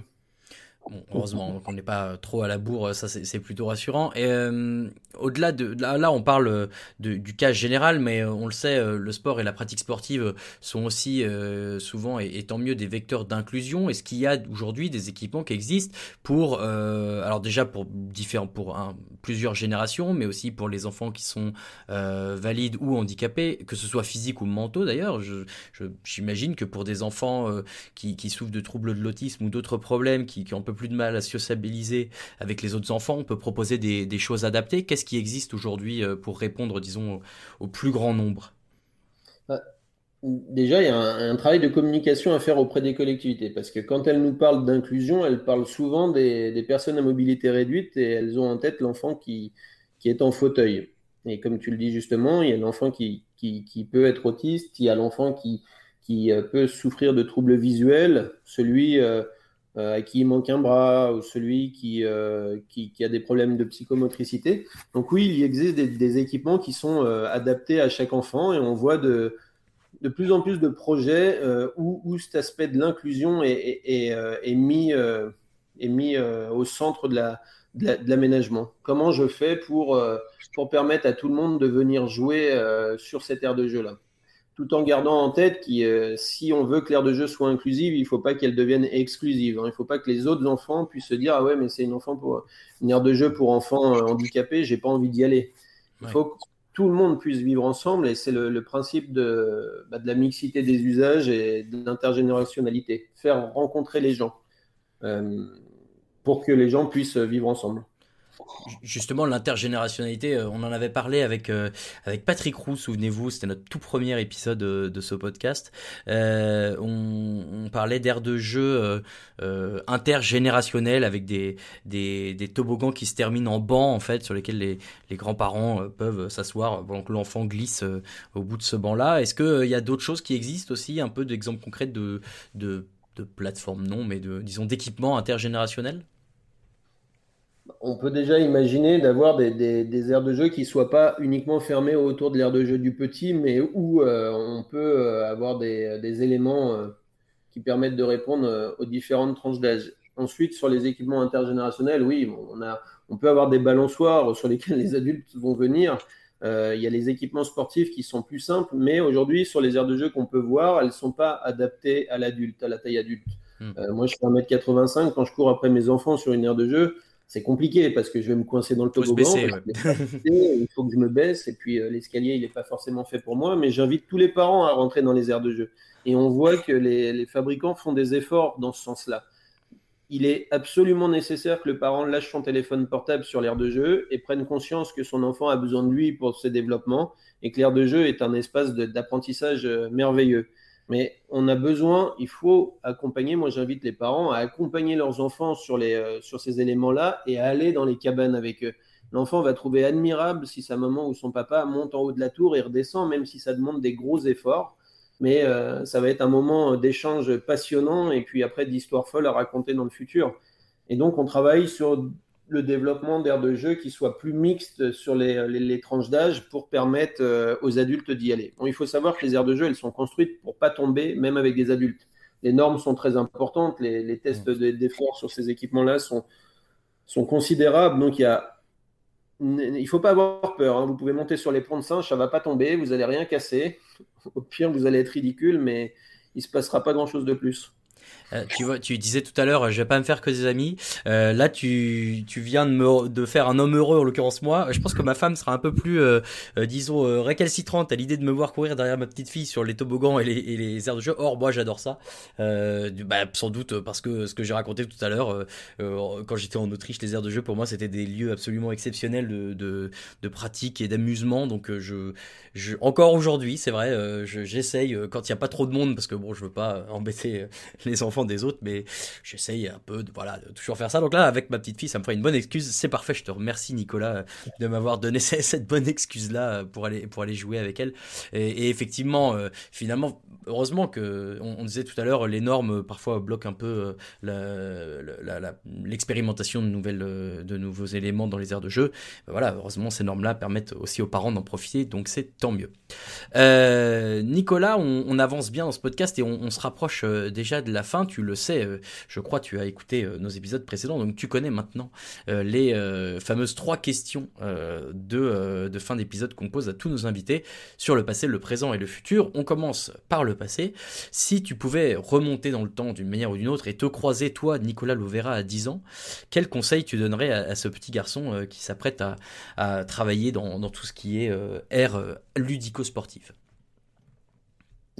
heureusement qu'on n'est pas trop à la bourre, ça c'est plutôt rassurant. Et euh, au-delà de là, on parle du cas général, mais euh, on le sait, euh, le sport et la pratique sportive sont aussi souvent et, tant mieux des vecteurs d'inclusion. Est-ce qu'il y a aujourd'hui des équipements qui existent pour, alors déjà pour différents, pour plusieurs générations, mais aussi pour les enfants qui sont valides ou handicapés, que ce soit physique ou mentaux d'ailleurs? J'imagine que pour des enfants qui, souffrent de troubles de l'autisme ou d'autres problèmes qui, qui ont plus de mal à sociabiliser avec les autres enfants, on peut proposer des, choses adaptées. Qu'est-ce qui existe aujourd'hui euh, pour répondre, disons, au, plus grand nombre? Bah, Déjà, il y a un, travail de communication à faire auprès des collectivités, parce que quand elles nous parlent d'inclusion, elles parlent souvent des, personnes à mobilité réduite et elles ont en tête l'enfant qui, est en fauteuil. Et comme tu le dis justement, il y a l'enfant qui, peut être autiste, il y a l'enfant qui, euh, peut souffrir de troubles visuels, celui euh, à qui il manque un bras ou celui euh, qui, qui, a des problèmes de psychomotricité. Donc oui, il existe des, équipements qui sont euh, adaptés à chaque enfant et on voit de, de plus en plus de projets où, où, cet aspect de l'inclusion est, est, est, mis, est mis au centre de l'aménagement. Comment je fais pour, pour permettre à tout le monde de venir jouer sur cette aire de jeu-là? Tout en gardant en tête que euh, si on veut que l'aire de jeu soit inclusive, il ne faut pas qu'elle devienne exclusive. Hein. Il ne faut pas que les autres enfants puissent se dire ah ouais mais c'est une enfant pour une aire de jeu pour enfants euh, handicapés, j'ai pas envie d'y aller. Il faut tout le monde puisse vivre ensemble et c'est le, principe de, bah, de, la mixité des usages et de l'intergénérationnalité. Faire rencontrer les gens euh, pour que les gens puissent vivre ensemble. Justement, l'intergénérationnalité, euh, on en avait parlé avec, euh, avec Patrick Roux, souvenez-vous, c'était notre tout premier épisode euh, de, ce podcast. on, parlait d'air de jeu intergénérationnel avec des, des, des, toboggans qui se terminent en banc, en fait, sur lesquels les, les grands-parents peuvent s'asseoir pendant que l'enfant glisse au bout de ce banc-là. Est-ce qu'il y a d'autres choses qui existent aussi, un peu d'exemples concrets de, de, de plateformes, non, mais de, disons, d'équipements intergénérationnels? On peut déjà imaginer d'avoir des, des, aires de jeu qui ne soient pas uniquement fermées autour de l'aire de jeu du petit, mais où euh, on peut euh, avoir des, éléments euh, qui permettent de répondre aux différentes tranches d'âge. Ensuite, sur les équipements intergénérationnels, oui, on, a, on peut avoir des balançoires sur lesquels les adultes vont venir. Il y a les équipements sportifs qui sont plus simples, mais aujourd'hui, sur les aires de jeu qu'on peut voir, elles ne sont pas adaptées à l'adulte, à la taille adulte. Hmm. moi, je fais 1m85, quand je cours après mes enfants sur une aire de jeu, c'est compliqué parce que je vais me coincer dans le toboggan. il faut que je me baisse et puis euh, l'escalier, il n'est pas forcément fait pour moi. Mais j'invite tous les parents à rentrer dans les aires de jeu. Et on voit que les, fabricants font des efforts dans ce sens-là. Il est absolument nécessaire que le parent lâche son téléphone portable sur l'aire de jeu et prenne conscience que son enfant a besoin de lui pour ses développements et que l'aire de jeu est un espace d'apprentissage euh, merveilleux. Mais on a besoin, il faut accompagner, moi j'invite les parents à accompagner leurs enfants sur, les, euh, sur ces éléments-là et à aller dans les cabanes avec eux. L'enfant va trouver admirable si sa maman ou son papa monte en haut de la tour et redescend, même si ça demande des gros efforts. Mais euh, ça va être un moment d'échange passionnant et puis après d'histoires folles à raconter dans le futur. Et donc on travaille sur le développement d'aires de jeu qui soient plus mixtes sur les, tranches d'âge pour permettre euh, aux adultes d'y aller. Bon, il faut savoir que les aires de jeu, elles sont construites pour pas tomber, même avec des adultes. Les normes sont très importantes, les, tests mmh. d'effort sur ces équipements-là sont, sont considérables. Donc, il ne il faut pas avoir peur. Hein. Vous pouvez monter sur les ponts de singe, ça va pas tomber, vous allez rien casser. Au pire, vous allez être ridicule, mais il se passera pas grand-chose de plus. Euh, tu vois, tu disais tout à l'heure, je vais pas me faire que des amis. Euh, là, tu, tu viens de me de faire un homme heureux en l'occurrence moi. Je pense que ma femme sera un peu plus, euh, disons, récalcitrante à l'idée de me voir courir derrière ma petite fille sur les toboggans et les, et les aires de jeu. Or, moi, j'adore ça. Bah, sans doute parce que ce que j'ai raconté tout à l'heure, quand j'étais en Autriche, les aires de jeu pour moi c'était des lieux absolument exceptionnels de, de, de pratique et d'amusement. Donc, je, je, encore aujourd'hui, c'est vrai, j'essaye quand il y a pas trop de monde parce que bon, je veux pas embêter les enfants des autres, mais j'essaye un peu de, voilà, toujours faire ça. Donc là, avec ma petite fille, ça me ferait une bonne excuse. C'est parfait. Je te remercie, Nicolas, de m'avoir donné cette bonne excuse-là pour aller, pour aller jouer avec elle. Et, effectivement, euh, finalement, heureusement que, on, disait tout à l'heure, les normes parfois bloquent un peu euh, l'expérimentation de, euh, de nouveaux éléments dans les aires de jeu. Ben voilà, heureusement, ces normes-là permettent aussi aux parents d'en profiter, donc c'est tant mieux. Nicolas, on, avance bien dans ce podcast et on se rapproche déjà de la fin tu le sais, euh, je crois, tu as écouté euh, nos épisodes précédents, donc tu connais maintenant euh, les fameuses trois questions de, de fin d'épisode qu'on pose à tous nos invités sur le passé, le présent et le futur. On commence par le passé. Si tu pouvais remonter dans le temps d'une manière ou d'une autre et te croiser, toi, Nicolas Louvera, à 10 ans, quel conseil tu donnerais à, ce petit garçon qui s'apprête à, travailler dans, tout ce qui est ère ludico-sportive?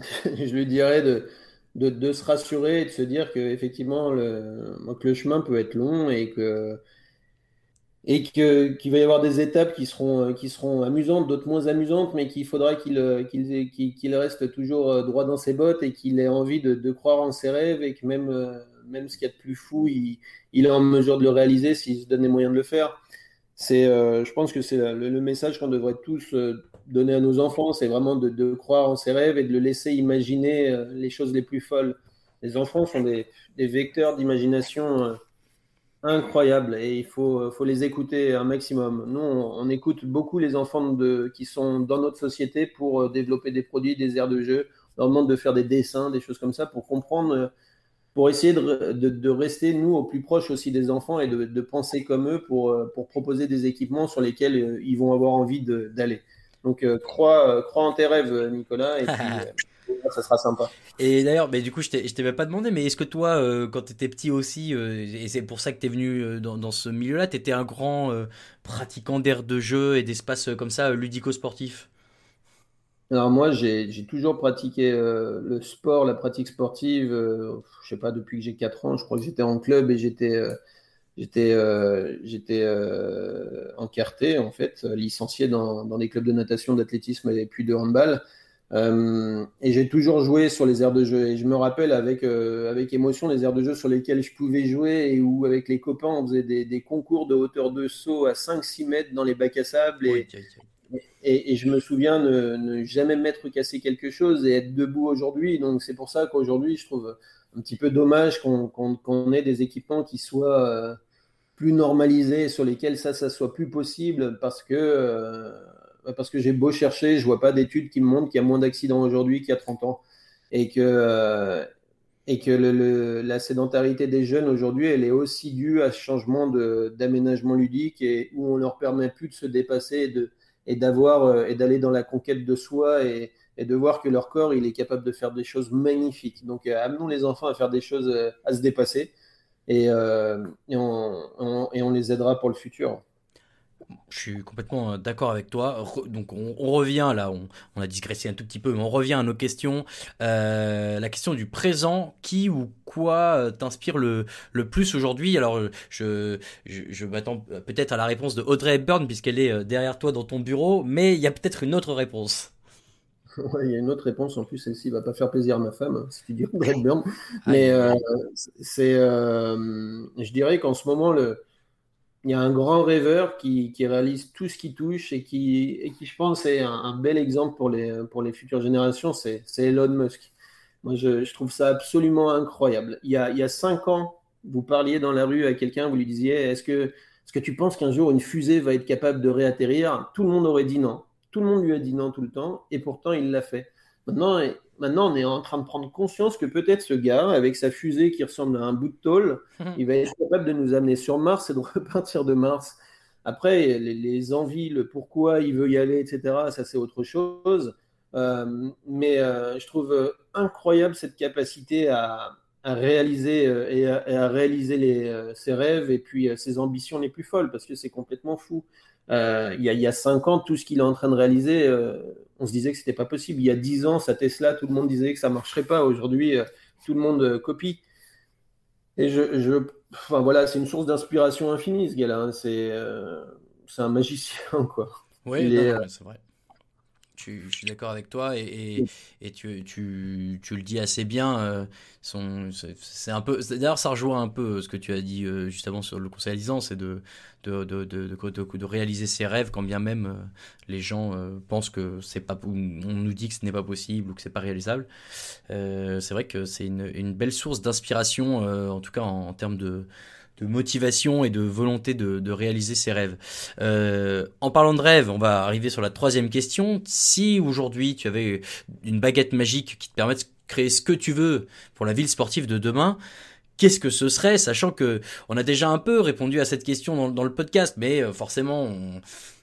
Je lui dirais de de, se rassurer et de se dire que effectivement le, que le chemin peut être long et que et que qu'il va y avoir des étapes qui seront qui seront amusantes, d'autres moins amusantes, mais qu'il faudra qu'il qu'il reste toujours euh, droit dans ses bottes et qu'il ait envie de, croire en ses rêves et que même euh, même ce qu'il y a de plus fou, il, est en mesure de le réaliser s'il se donne les moyens de le faire. C'est, euh, je pense que c'est le, message qu'on devrait tous donner à nos enfants, c'est vraiment de, croire en ses rêves et de le laisser imaginer euh, les choses les plus folles. Les enfants sont des, vecteurs d'imagination euh, incroyables et il faut, euh, faut, les écouter un maximum. Nous, on, écoute beaucoup les enfants qui sont dans notre société pour développer des produits, des aires de jeu. On leur demande de faire des dessins, des choses comme ça pour comprendre, pour essayer de, rester, nous, au plus proche aussi des enfants et de, penser comme eux pour proposer des équipements sur lesquels ils vont avoir envie d'aller. Donc, euh, crois, euh, crois, en tes rêves, Nicolas, et puis, ça sera sympa. Et d'ailleurs, mais du coup, je t'ai même pas demandé, mais est-ce que toi, euh, quand tu étais petit aussi, euh, et c'est pour ça que tu es venu euh, dans, dans ce milieu-là, tu étais un grand pratiquant d'air de jeu et d'espace comme ça, ludico-sportif alors moi, j'ai toujours pratiqué le sport, la pratique sportive, je sais pas, depuis que j'ai 4 ans, je crois que j'étais en club et j'étais j'étais j'étais en quarté, en fait, licencié dans, dans des clubs de natation, d'athlétisme et puis de handball. Euh, et j'ai toujours joué sur les aires de jeu. Et je me rappelle avec, euh, avec émotion les aires de jeu sur lesquelles je pouvais jouer et où, avec les copains, on faisait des, des concours de hauteur de saut à 5-6 mètres dans les bacs à sable. Et, et, et, je me souviens ne, ne, jamais m'être cassé quelque chose et être debout aujourd'hui. Donc, c'est pour ça qu'aujourd'hui, je trouve un petit peu dommage qu'on qu ait des équipements qui soient euh, plus normalisés, sur lesquels ça, ça soit plus possible parce que. Euh, parce que j'ai beau chercher, je vois pas d'études qui me montrent qu'il y a moins d'accidents aujourd'hui qu'il y a 30 ans. Et que, euh, et que la sédentarité des jeunes aujourd'hui, elle est aussi due à ce changement d'aménagement ludique et où on leur permet plus de se dépasser et de et d'avoir d'aller dans la conquête de soi et, et, de voir que leur corps il est capable de faire des choses magnifiques. Donc euh, amenons les enfants à faire des choses euh, à se dépasser et, euh, et, on, les aidera pour le futur. Je suis complètement d'accord avec toi. Donc on, revient là, on, a digressé un tout petit peu, mais on revient à nos questions. La question du présent, qui ou quoi t'inspire le, le plus aujourd'hui? Alors je, je, je m'attends peut-être à la réponse de Audrey Hepburn puisqu'elle est derrière toi dans ton bureau, mais il y a peut-être une autre réponse. Ouais, il y a une autre réponse en plus, celle-ci va pas faire plaisir à ma femme, hein, si tu dis Audrey Hepburn. Mais euh, c'est, euh, je dirais qu'en ce moment le il y a un grand rêveur qui, qui, réalise tout ce qui touche et qui, et qui je pense, est un, un, bel exemple pour les, pour les futures générations, c'est Elon Musk. Moi, je, je, trouve ça absolument incroyable. Il y, a, il y a cinq ans, vous parliez dans la rue à quelqu'un, vous lui disiez, est-ce que, est-ce que tu penses qu'un jour une fusée va être capable de réatterrir? Tout le monde aurait dit non. Tout le monde lui a dit non tout le temps, et pourtant il l'a fait. Maintenant, maintenant, on est en train de prendre conscience que peut-être ce gars, avec sa fusée qui ressemble à un bout de tôle, il va être capable de nous amener sur Mars et de repartir de Mars. Après, les, les envies, le pourquoi il veut y aller, etc., ça c'est autre chose. Euh, mais euh, je trouve incroyable cette capacité à, à réaliser euh, et, à, et, à, réaliser les, ses rêves et puis ses ambitions les plus folles parce que c'est complètement fou. Euh, il, y a, il y a cinq ans, tout ce qu'il est en train de réaliser, euh, on se disait que c'était pas possible. Il y a dix ans, sa Tesla, tout le monde disait que ça marcherait pas. Aujourd'hui, euh, tout le monde copie. Et je, je enfin voilà, c'est une source d'inspiration infinie ce gars-là. Hein. C'est c'est un magicien quoi. Oui, c'est vrai tu, je suis d'accord avec toi et, et, et tu, tu, tu, le dis assez bien. Euh, c'est un peu, d'ailleurs, ça rejoint un peu ce que tu as dit euh, juste avant sur le conseil à c'est de de, de, de, de, de, réaliser ses rêves quand bien même euh, les gens euh, pensent que c'est pas, on nous dit que ce n'est pas possible ou que c'est pas réalisable. Euh, c'est vrai que c'est une, une, belle source d'inspiration, en tout cas en, en termes de de motivation et de volonté de, de réaliser ses rêves. Euh, en parlant de rêves, on va arriver sur la troisième question. Si aujourd'hui tu avais une baguette magique qui te permet de créer ce que tu veux pour la ville sportive de demain, qu'est-ce que ce serait, sachant que on a déjà un peu répondu à cette question dans, le podcast, mais euh, forcément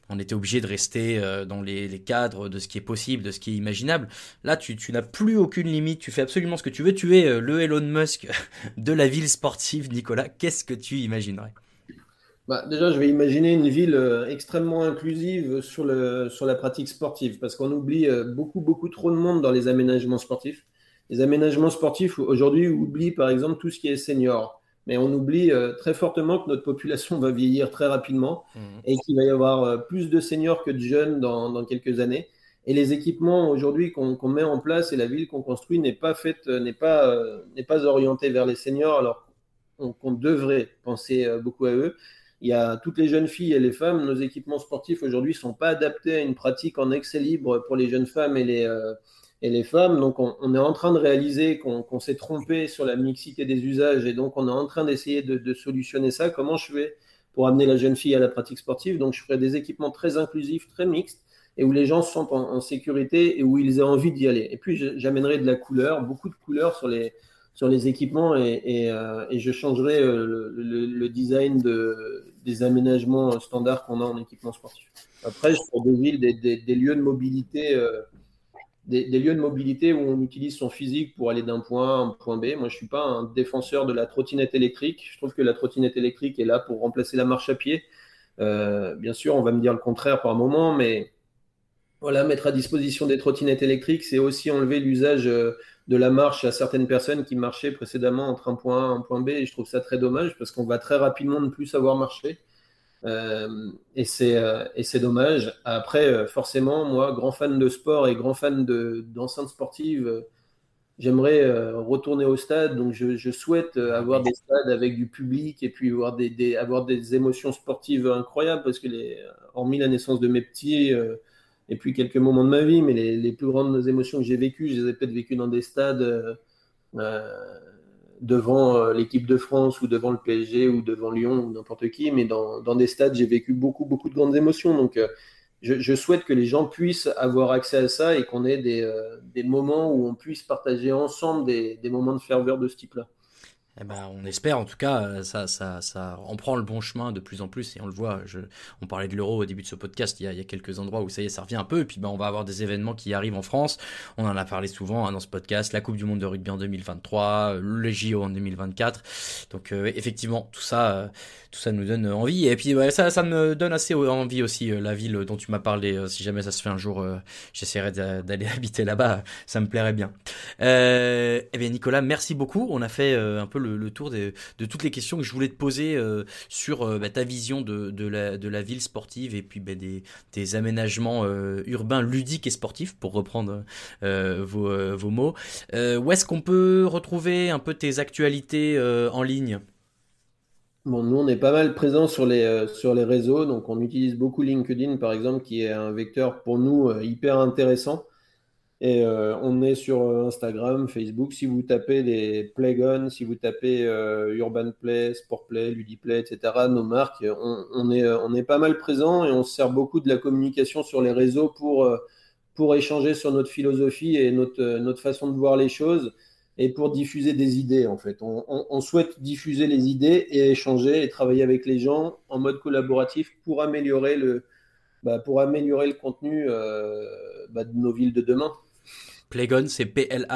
on était obligé de rester euh, dans les, cadres de ce qui est possible, de ce qui est imaginable. Là, tu, n'as plus aucune limite, tu fais absolument ce que tu veux. Tu es euh, le Elon Musk de la ville sportive, Nicolas. Qu'est-ce que tu imaginerais? Bah, Déjà, je vais imaginer une ville euh, extrêmement inclusive sur, sur la pratique sportive, parce qu'on oublie beaucoup, beaucoup trop de monde dans les aménagements sportifs. Les aménagements sportifs, aujourd'hui, oublient par exemple tout ce qui est senior mais on oublie euh, très fortement que notre population va vieillir très rapidement mmh. et qu'il va y avoir euh, plus de seniors que de jeunes dans, dans quelques années. Et les équipements aujourd'hui qu'on qu met en place et la ville qu'on construit n'est pas faite, n'est pas, euh, n'est pas orientée vers les seniors, alors qu'on qu devrait penser beaucoup à eux. Il y a toutes les jeunes filles et les femmes. Nos équipements sportifs aujourd'hui sont pas adaptés à une pratique en accès libre pour les jeunes femmes et les euh, et les femmes. Donc, on, est en train de réaliser qu'on qu s'est trompé sur la mixité des usages et donc on est en train d'essayer de, solutionner ça. Comment je fais pour amener la jeune fille à la pratique sportive? Donc, je ferai des équipements très inclusifs, très mixtes et où les gens sont en, en sécurité et où ils aient envie d'y aller. Et puis, j'amènerai de la couleur, beaucoup de couleurs sur les, sur les équipements et, euh, je changerai euh, le, design de, des aménagements standards qu'on a en équipement sportif. Après, je ferai des villes, des lieux de mobilité. Euh, des, lieux de mobilité où on utilise son physique pour aller d'un point A à un point B. Moi, je ne suis pas un défenseur de la trottinette électrique. Je trouve que la trottinette électrique est là pour remplacer la marche à pied. Euh, bien sûr, on va me dire le contraire par moment, mais voilà, mettre à disposition des trottinettes électriques, c'est aussi enlever l'usage euh, de la marche à certaines personnes qui marchaient précédemment entre un point A et un point B. Et je trouve ça très dommage parce qu'on va très rapidement ne plus savoir marcher. Euh, et c'est dommage. Après, forcément, moi, grand fan de sport et grand fan d'enceintes sportives, j'aimerais retourner au stade. Donc, je, souhaite avoir des stades avec du public et puis avoir des, avoir des émotions sportives incroyables parce que, les, hormis la naissance de mes petits et puis quelques moments de ma vie, mais les, plus grandes émotions que j'ai vécues, je les ai peut-être vécues dans des stades devant euh, l'équipe de France ou devant le PSG ou devant Lyon ou n'importe qui, mais dans, des stades, j'ai vécu beaucoup, beaucoup de grandes émotions. Donc, euh, je, souhaite que les gens puissent avoir accès à ça et qu'on ait des, euh, moments où on puisse partager ensemble des moments de ferveur de ce type-là. Eh ben, on espère en tout cas, euh, ça, ça, ça, on prend le bon chemin de plus en plus et on le voit. Je, on parlait de l'euro au début de ce podcast. Il y, a, il y, a, quelques endroits où ça y est, ça revient un peu. Et puis ben, on va avoir des événements qui arrivent en France. On en a parlé souvent hein, dans ce podcast. La Coupe du Monde de rugby en 2023, le JO en 2024. Donc euh, effectivement, tout ça, euh, tout ça nous donne envie. Et puis ça, ça me donne assez envie aussi. la ville dont tu m'as parlé, si jamais ça se fait un jour, j'essaierai d'aller habiter là-bas. Ça me plairait bien. eh bien Nicolas, merci beaucoup. On a fait un peu le le, tour de, toutes les questions que je voulais te poser euh, sur euh, bah, ta vision de, la, ville sportive et puis bah, des, aménagements euh, urbains ludiques et sportifs, pour reprendre vos, mots. où est-ce qu'on peut retrouver un peu tes actualités en ligne? Bon, nous, on est pas mal présents sur les, sur les réseaux, donc on utilise beaucoup LinkedIn, par exemple, qui est un vecteur pour nous hyper intéressant. Et euh, on est sur euh, Instagram, Facebook. Si vous tapez les Playgon, si vous tapez euh, Urban Play, Sport Play, Ludiplay, etc., nos marques, on, est, on est pas mal présent et on se sert beaucoup de la communication sur les réseaux pour, pour échanger sur notre philosophie et notre, notre façon de voir les choses et pour diffuser des idées en fait. On, souhaite diffuser les idées et échanger et travailler avec les gens en mode collaboratif pour améliorer le, bah, pour améliorer le contenu bah, de nos villes de demain. Playgon, c'est P-L-A-Y-G-O-N-E-S,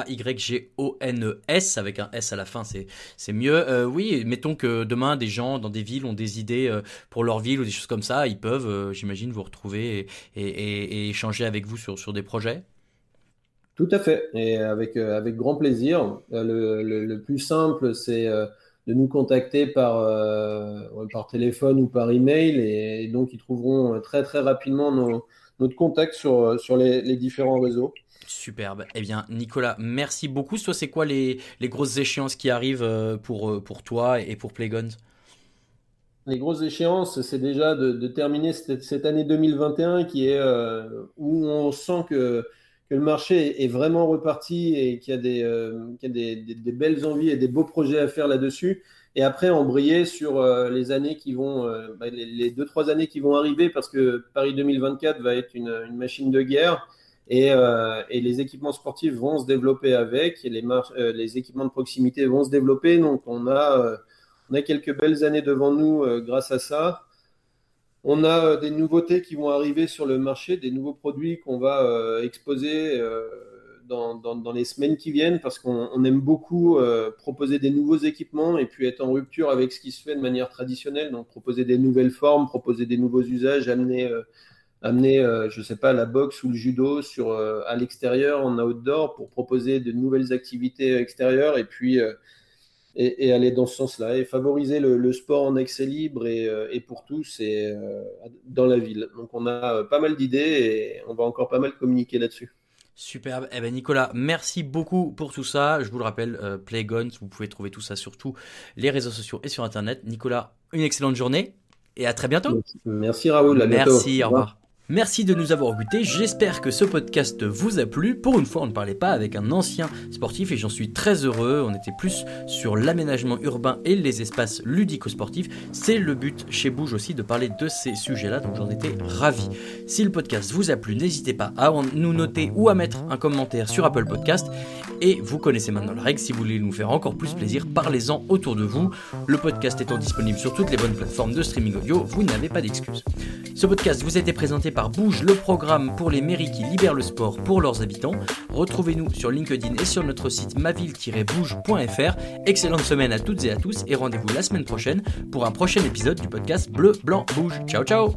avec un S à la fin, c'est, mieux. Euh, oui, mettons que demain, des gens dans des villes ont des idées euh, pour leur ville ou des choses comme ça, ils peuvent, euh, j'imagine, vous retrouver et, échanger avec vous sur, sur des projets. Tout à fait, et avec, avec grand plaisir. Le, plus simple, c'est de nous contacter par, par téléphone ou par email, et, donc ils trouveront très très rapidement notre contact sur, sur les différents réseaux. Superbe. Eh bien, Nicolas, merci beaucoup. Soit c'est quoi les, grosses échéances qui arrivent euh, pour, euh, pour toi et pour Playguns Les grosses échéances, c'est déjà de, terminer cette, année 2021 qui est euh, où on sent que, le marché est vraiment reparti et qu'il y a, des, des, belles envies et des beaux projets à faire là-dessus. Et après, embrayer sur les années qui vont, bah, les, deux, trois années qui vont arriver parce que Paris 2024 va être une, machine de guerre. Euh, et, les équipements sportifs vont se développer avec, les, euh, les équipements de proximité vont se développer. Donc euh, on a quelques belles années devant nous grâce à ça. On a des nouveautés qui vont arriver sur le marché, des nouveaux produits qu'on va exposer dans, dans, les semaines qui viennent parce qu'on aime beaucoup proposer des nouveaux équipements et puis être en rupture avec ce qui se fait de manière traditionnelle. Donc proposer des nouvelles formes, proposer des nouveaux usages, amener euh, je ne sais pas, la boxe ou le judo sur, euh, à l'extérieur, en outdoor, pour proposer de nouvelles activités extérieures et puis euh, et, aller dans ce sens-là et favoriser le, sport en accès libre et, et pour tous et dans la ville. Donc on a pas mal d'idées et on va encore pas mal communiquer là-dessus. Superbe. Eh ben Nicolas, merci beaucoup pour tout ça. Je vous le rappelle, Playguns, vous pouvez trouver tout ça sur tous les réseaux sociaux et sur Internet. Nicolas, une excellente journée et à très bientôt. Merci Raoul. À merci, au revoir. Merci de nous avoir écoutés, j'espère que ce podcast vous a plu. Pour une fois, on ne parlait pas avec un ancien sportif et j'en suis très heureux. On était plus sur l'aménagement urbain et les espaces ludico-sportifs. C'est le but chez Bouge aussi de parler de ces sujets-là, donc j'en étais ravi. Si le podcast vous a plu, n'hésitez pas à nous noter ou à mettre un commentaire sur Apple Podcast. Et vous connaissez maintenant la règle, si vous voulez nous faire encore plus plaisir, parlez-en autour de vous. Le podcast étant disponible sur toutes les bonnes plateformes de streaming audio, vous n'avez pas d'excuses. Ce podcast vous a été présenté Bouge, le programme pour les mairies qui libèrent le sport pour leurs habitants. Retrouvez-nous sur LinkedIn et sur notre site maville-bouge.fr. Excellente semaine à toutes et à tous et rendez-vous la semaine prochaine pour un prochain épisode du podcast Bleu, Blanc, Bouge. Ciao ciao